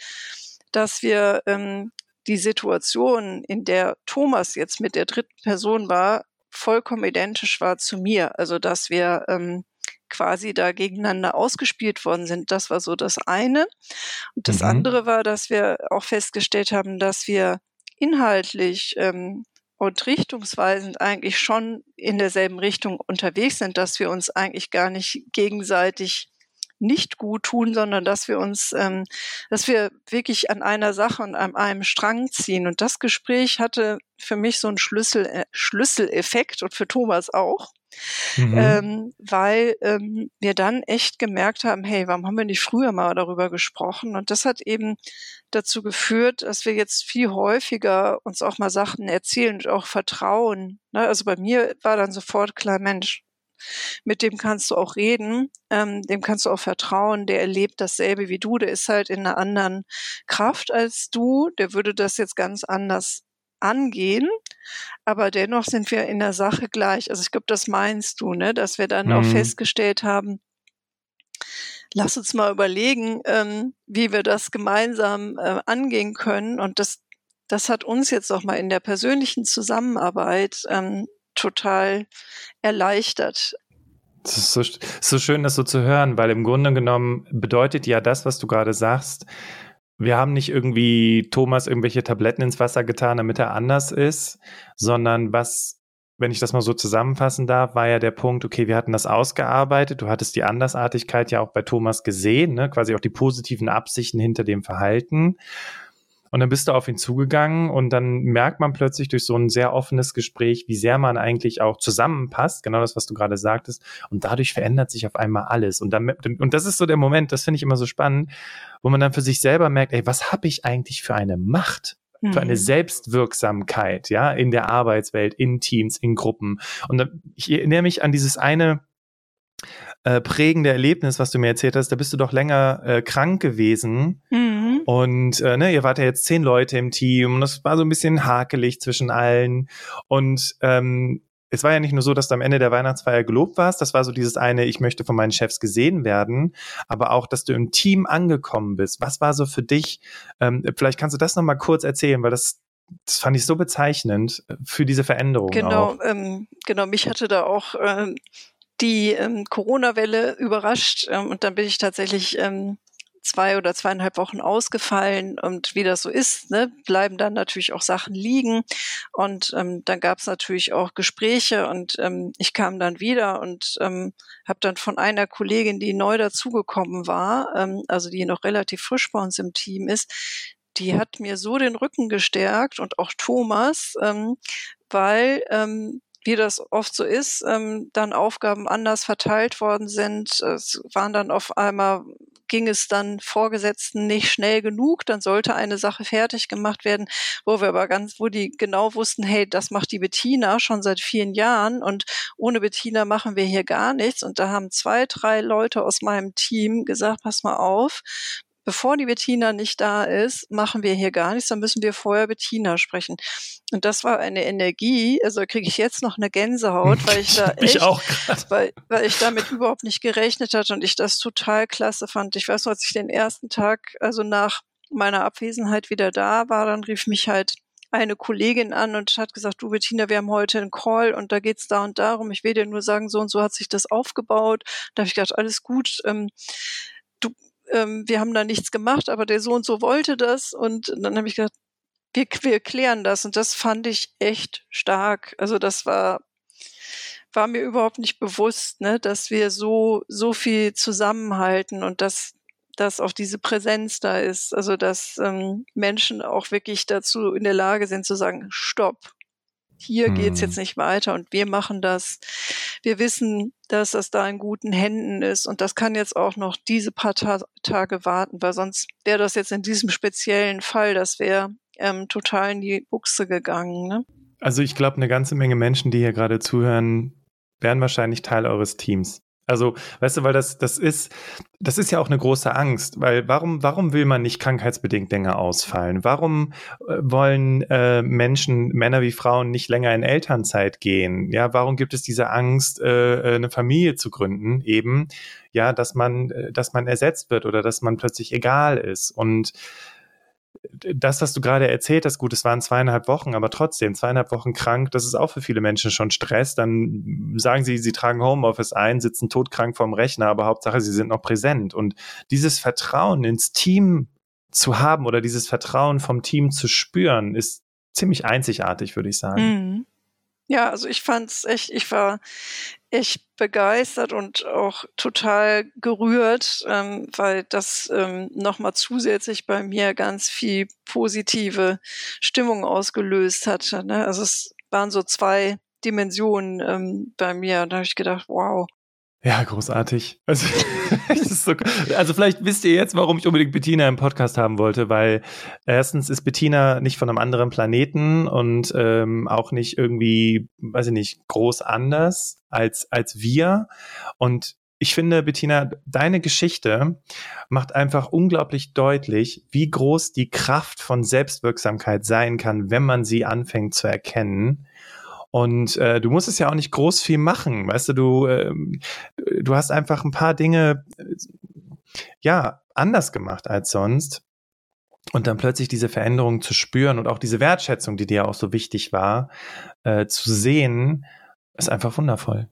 dass wir ähm, die Situation, in der Thomas jetzt mit der dritten Person war, vollkommen identisch war zu mir. Also dass wir ähm, quasi da gegeneinander ausgespielt worden sind. Das war so das eine. Und das mhm. andere war, dass wir auch festgestellt haben, dass wir inhaltlich ähm, und richtungsweisend eigentlich schon in derselben Richtung unterwegs sind, dass wir uns eigentlich gar nicht gegenseitig nicht gut tun, sondern dass wir uns, ähm, dass wir wirklich an einer Sache und an einem Strang ziehen. Und das Gespräch hatte für mich so einen Schlüssel, äh, Schlüsseleffekt und für Thomas auch. Mhm. Ähm, weil ähm, wir dann echt gemerkt haben, hey, warum haben wir nicht früher mal darüber gesprochen? Und das hat eben dazu geführt, dass wir jetzt viel häufiger uns auch mal Sachen erzählen und auch vertrauen. Ne? Also bei mir war dann sofort klar, Mensch, mit dem kannst du auch reden, ähm, dem kannst du auch vertrauen, der erlebt dasselbe wie du, der ist halt in einer anderen Kraft als du, der würde das jetzt ganz anders angehen, aber dennoch sind wir in der Sache gleich. Also ich glaube, das meinst du, ne, dass wir dann mhm. auch festgestellt haben, lass uns mal überlegen, ähm, wie wir das gemeinsam äh, angehen können. Und das, das hat uns jetzt auch mal in der persönlichen Zusammenarbeit ähm, total erleichtert. Es ist so, so schön, das so zu hören, weil im Grunde genommen bedeutet ja das, was du gerade sagst, wir haben nicht irgendwie Thomas irgendwelche Tabletten ins Wasser getan, damit er anders ist, sondern was, wenn ich das mal so zusammenfassen darf, war ja der Punkt, okay, wir hatten das ausgearbeitet, du hattest die Andersartigkeit ja auch bei Thomas gesehen, ne? quasi auch die positiven Absichten hinter dem Verhalten. Und dann bist du auf ihn zugegangen und dann merkt man plötzlich durch so ein sehr offenes Gespräch, wie sehr man eigentlich auch zusammenpasst, genau das, was du gerade sagtest. Und dadurch verändert sich auf einmal alles. Und, dann, und das ist so der Moment, das finde ich immer so spannend, wo man dann für sich selber merkt, ey, was habe ich eigentlich für eine Macht? für eine mhm. Selbstwirksamkeit, ja, in der Arbeitswelt, in Teams, in Gruppen. Und ich erinnere mich an dieses eine äh, prägende Erlebnis, was du mir erzählt hast. Da bist du doch länger äh, krank gewesen. Mhm. Und äh, ne, ihr wart ja jetzt zehn Leute im Team und es war so ein bisschen hakelig zwischen allen. Und ähm, es war ja nicht nur so, dass du am Ende der Weihnachtsfeier gelobt warst, das war so dieses eine, ich möchte von meinen Chefs gesehen werden, aber auch, dass du im Team angekommen bist. Was war so für dich? Ähm, vielleicht kannst du das nochmal kurz erzählen, weil das, das fand ich so bezeichnend für diese Veränderung. Genau, ähm, genau. Mich hatte da auch ähm, die ähm, Corona-Welle überrascht ähm, und dann bin ich tatsächlich ähm, zwei oder zweieinhalb Wochen ausgefallen und wie das so ist, ne, bleiben dann natürlich auch Sachen liegen. Und ähm, dann gab es natürlich auch Gespräche und ähm, ich kam dann wieder und ähm, habe dann von einer Kollegin, die neu dazugekommen war, ähm, also die noch relativ frisch bei uns im Team ist, die hat mir so den Rücken gestärkt und auch Thomas, ähm, weil ähm, wie das oft so ist, ähm, dann Aufgaben anders verteilt worden sind. Es waren dann auf einmal ging es dann Vorgesetzten nicht schnell genug, dann sollte eine Sache fertig gemacht werden, wo wir aber ganz, wo die genau wussten, hey, das macht die Bettina schon seit vielen Jahren und ohne Bettina machen wir hier gar nichts. Und da haben zwei, drei Leute aus meinem Team gesagt, pass mal auf, bevor die Bettina nicht da ist, machen wir hier gar nichts, dann müssen wir vorher Bettina sprechen. Und das war eine Energie, also kriege ich jetzt noch eine Gänsehaut, weil ich da echt, ich auch weil, weil ich damit überhaupt nicht gerechnet hatte und ich das total klasse fand. Ich weiß noch, als ich den ersten Tag, also nach meiner Abwesenheit wieder da war, dann rief mich halt eine Kollegin an und hat gesagt, du Bettina, wir haben heute einen Call und da geht's da und darum. Ich will dir nur sagen, so und so hat sich das aufgebaut. Da habe ich gedacht, alles gut. Ähm, ähm, wir haben da nichts gemacht, aber der so und so wollte das. Und dann habe ich gedacht, wir, wir klären das. Und das fand ich echt stark. Also das war, war mir überhaupt nicht bewusst, ne, dass wir so, so viel zusammenhalten und dass, dass auch diese Präsenz da ist. Also dass ähm, Menschen auch wirklich dazu in der Lage sind zu sagen, stopp, hier hm. geht's jetzt nicht weiter und wir machen das. Wir wissen, dass das da in guten Händen ist und das kann jetzt auch noch diese paar Ta Tage warten, weil sonst wäre das jetzt in diesem speziellen Fall, das wäre ähm, total in die Buchse gegangen. Ne? Also ich glaube, eine ganze Menge Menschen, die hier gerade zuhören, wären wahrscheinlich Teil eures Teams. Also, weißt du, weil das, das ist, das ist ja auch eine große Angst, weil warum, warum will man nicht krankheitsbedingt länger ausfallen? Warum äh, wollen äh, Menschen, Männer wie Frauen, nicht länger in Elternzeit gehen? Ja, warum gibt es diese Angst, äh, äh eine Familie zu gründen? Eben, ja, dass man, äh, dass man ersetzt wird oder dass man plötzlich egal ist. Und das, was du gerade erzählt hast, gut, es waren zweieinhalb Wochen, aber trotzdem, zweieinhalb Wochen krank, das ist auch für viele Menschen schon Stress. Dann sagen sie, sie tragen Homeoffice ein, sitzen todkrank vorm Rechner, aber Hauptsache, sie sind noch präsent. Und dieses Vertrauen ins Team zu haben oder dieses Vertrauen vom Team zu spüren, ist ziemlich einzigartig, würde ich sagen. Mhm. Ja, also ich fand's echt, ich war echt begeistert und auch total gerührt, ähm, weil das ähm, nochmal zusätzlich bei mir ganz viel positive Stimmung ausgelöst hat. Ne? Also es waren so zwei Dimensionen ähm, bei mir. Da habe ich gedacht, wow, ja, großartig. Also, so, also vielleicht wisst ihr jetzt, warum ich unbedingt Bettina im Podcast haben wollte, weil erstens ist Bettina nicht von einem anderen Planeten und ähm, auch nicht irgendwie, weiß ich nicht, groß anders als, als wir. Und ich finde, Bettina, deine Geschichte macht einfach unglaublich deutlich, wie groß die Kraft von Selbstwirksamkeit sein kann, wenn man sie anfängt zu erkennen und äh, du musst es ja auch nicht groß viel machen, weißt du, du, äh, du hast einfach ein paar Dinge, äh, ja, anders gemacht als sonst. Und dann plötzlich diese Veränderung zu spüren und auch diese Wertschätzung, die dir auch so wichtig war, äh, zu sehen, ist einfach wundervoll.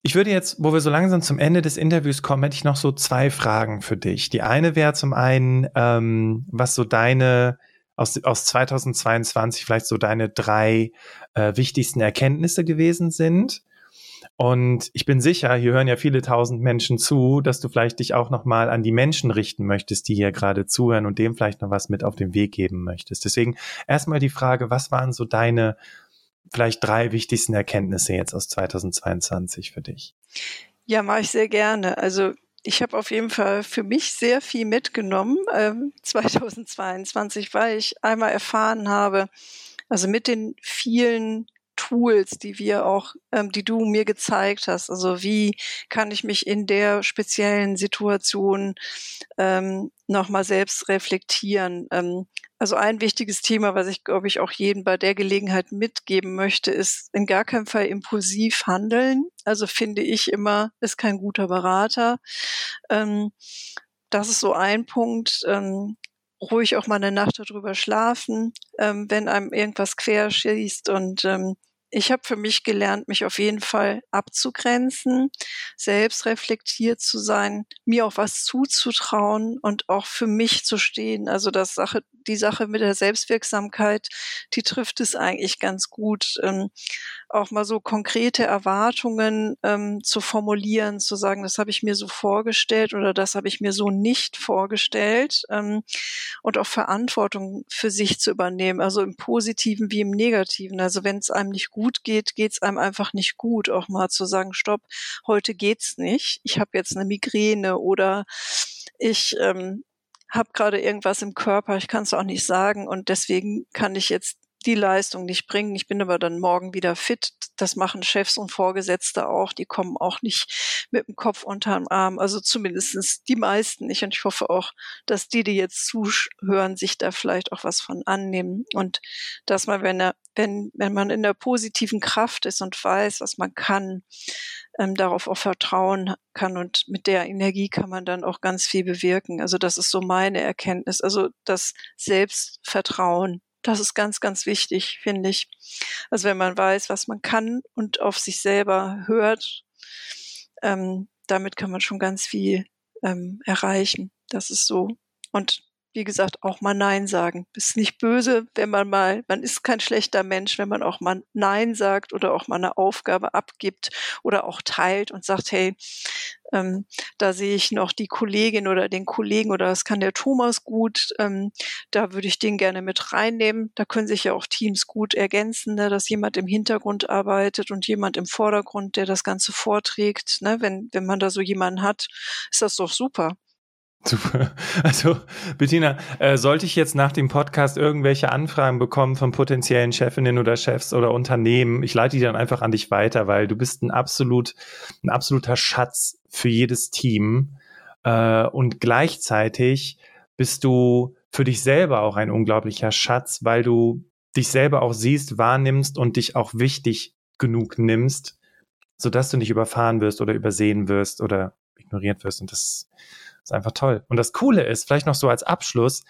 Ich würde jetzt, wo wir so langsam zum Ende des Interviews kommen, hätte ich noch so zwei Fragen für dich. Die eine wäre zum einen, ähm, was so deine aus, aus 2022 vielleicht so deine drei äh, wichtigsten Erkenntnisse gewesen sind. Und ich bin sicher, hier hören ja viele tausend Menschen zu, dass du vielleicht dich auch nochmal an die Menschen richten möchtest, die hier gerade zuhören und dem vielleicht noch was mit auf den Weg geben möchtest. Deswegen erstmal die Frage, was waren so deine vielleicht drei wichtigsten Erkenntnisse jetzt aus 2022 für dich? Ja, mache ich sehr gerne. Also ich habe auf jeden Fall für mich sehr viel mitgenommen. Ähm, 2022, weil ich einmal erfahren habe, also mit den vielen Tools, die wir auch, ähm, die du mir gezeigt hast. Also wie kann ich mich in der speziellen Situation ähm, nochmal selbst reflektieren? Ähm, also ein wichtiges Thema, was ich, glaube ich, auch jedem bei der Gelegenheit mitgeben möchte, ist in gar keinem Fall impulsiv handeln. Also finde ich immer, ist kein guter Berater. Ähm, das ist so ein Punkt. Ähm, ruhig auch mal eine Nacht darüber schlafen, ähm, wenn einem irgendwas querschießt und ähm, ich habe für mich gelernt, mich auf jeden Fall abzugrenzen, selbst reflektiert zu sein, mir auch was zuzutrauen und auch für mich zu stehen. Also das Sache, die Sache mit der Selbstwirksamkeit, die trifft es eigentlich ganz gut. Ähm, auch mal so konkrete Erwartungen ähm, zu formulieren, zu sagen, das habe ich mir so vorgestellt oder das habe ich mir so nicht vorgestellt ähm, und auch Verantwortung für sich zu übernehmen, also im positiven wie im negativen. Also wenn es einem nicht gut gut geht, geht's einem einfach nicht gut. Auch mal zu sagen, stopp, heute geht's nicht. Ich habe jetzt eine Migräne oder ich ähm, habe gerade irgendwas im Körper, ich kann es auch nicht sagen und deswegen kann ich jetzt die Leistung nicht bringen. Ich bin aber dann morgen wieder fit. Das machen Chefs und Vorgesetzte auch. Die kommen auch nicht mit dem Kopf unterm Arm. Also zumindestens die meisten nicht. Und ich hoffe auch, dass die, die jetzt zuhören, sich da vielleicht auch was von annehmen. Und dass man, wenn, er, wenn, wenn man in der positiven Kraft ist und weiß, was man kann, ähm, darauf auch vertrauen kann. Und mit der Energie kann man dann auch ganz viel bewirken. Also das ist so meine Erkenntnis. Also das Selbstvertrauen das ist ganz, ganz wichtig, finde ich. Also wenn man weiß, was man kann und auf sich selber hört, ähm, damit kann man schon ganz viel ähm, erreichen. Das ist so. Und wie gesagt, auch mal Nein sagen. Ist nicht böse, wenn man mal, man ist kein schlechter Mensch, wenn man auch mal Nein sagt oder auch mal eine Aufgabe abgibt oder auch teilt und sagt, hey, ähm, da sehe ich noch die Kollegin oder den Kollegen oder das kann der Thomas gut, ähm, da würde ich den gerne mit reinnehmen. Da können sich ja auch Teams gut ergänzen, ne, dass jemand im Hintergrund arbeitet und jemand im Vordergrund, der das Ganze vorträgt. Ne? Wenn, wenn man da so jemanden hat, ist das doch super. Super. Also, Bettina, äh, sollte ich jetzt nach dem Podcast irgendwelche Anfragen bekommen von potenziellen Chefinnen oder Chefs oder Unternehmen, ich leite die dann einfach an dich weiter, weil du bist ein absolut, ein absoluter Schatz für jedes Team. Äh, und gleichzeitig bist du für dich selber auch ein unglaublicher Schatz, weil du dich selber auch siehst, wahrnimmst und dich auch wichtig genug nimmst, sodass du nicht überfahren wirst oder übersehen wirst oder ignoriert wirst. Und das ist einfach toll. Und das Coole ist, vielleicht noch so als Abschluss,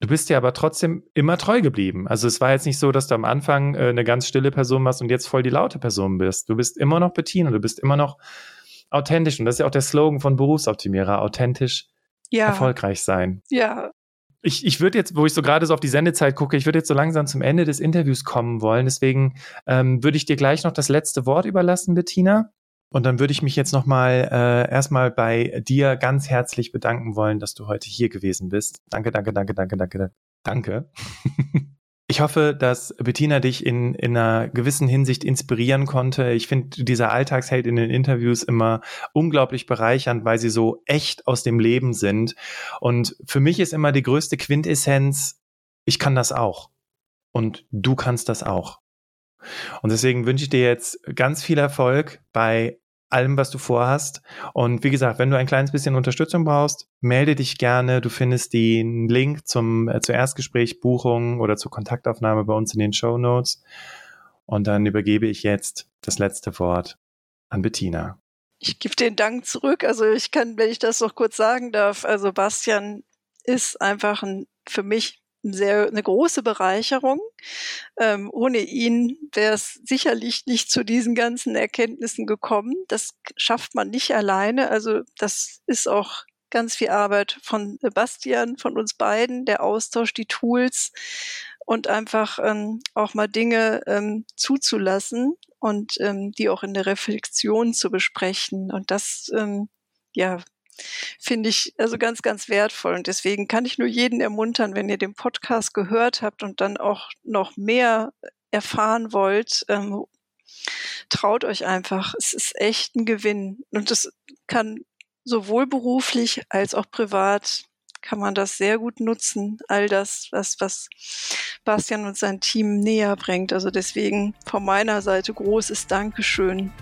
du bist ja aber trotzdem immer treu geblieben. Also es war jetzt nicht so, dass du am Anfang äh, eine ganz stille Person warst und jetzt voll die laute Person bist. Du bist immer noch Bettina, du bist immer noch authentisch. Und das ist ja auch der Slogan von Berufsoptimierer, authentisch ja. erfolgreich sein. Ja. Ich, ich würde jetzt, wo ich so gerade so auf die Sendezeit gucke, ich würde jetzt so langsam zum Ende des Interviews kommen wollen. Deswegen ähm, würde ich dir gleich noch das letzte Wort überlassen, Bettina. Und dann würde ich mich jetzt nochmal äh, erstmal bei dir ganz herzlich bedanken wollen, dass du heute hier gewesen bist. Danke, danke, danke, danke, danke, danke. Ich hoffe, dass Bettina dich in, in einer gewissen Hinsicht inspirieren konnte. Ich finde dieser Alltagsheld in den Interviews immer unglaublich bereichernd, weil sie so echt aus dem Leben sind. Und für mich ist immer die größte Quintessenz, ich kann das auch. Und du kannst das auch. Und deswegen wünsche ich dir jetzt ganz viel Erfolg bei allem, was du vorhast. Und wie gesagt, wenn du ein kleines bisschen Unterstützung brauchst, melde dich gerne. Du findest den Link zum, äh, zur Erstgespräch, Buchung oder zur Kontaktaufnahme bei uns in den Show Notes. Und dann übergebe ich jetzt das letzte Wort an Bettina. Ich gebe den Dank zurück. Also ich kann, wenn ich das noch kurz sagen darf, also Bastian ist einfach ein, für mich sehr eine große Bereicherung. Ähm, ohne ihn wäre es sicherlich nicht zu diesen ganzen Erkenntnissen gekommen. Das schafft man nicht alleine. Also das ist auch ganz viel Arbeit von Bastian, von uns beiden, der Austausch, die Tools und einfach ähm, auch mal Dinge ähm, zuzulassen und ähm, die auch in der Reflexion zu besprechen. Und das ähm, ja, finde ich also ganz, ganz wertvoll. Und deswegen kann ich nur jeden ermuntern, wenn ihr den Podcast gehört habt und dann auch noch mehr erfahren wollt, ähm, traut euch einfach. Es ist echt ein Gewinn. Und es kann sowohl beruflich als auch privat kann man das sehr gut nutzen. All das, was, was Bastian und sein Team näher bringt. Also deswegen von meiner Seite großes Dankeschön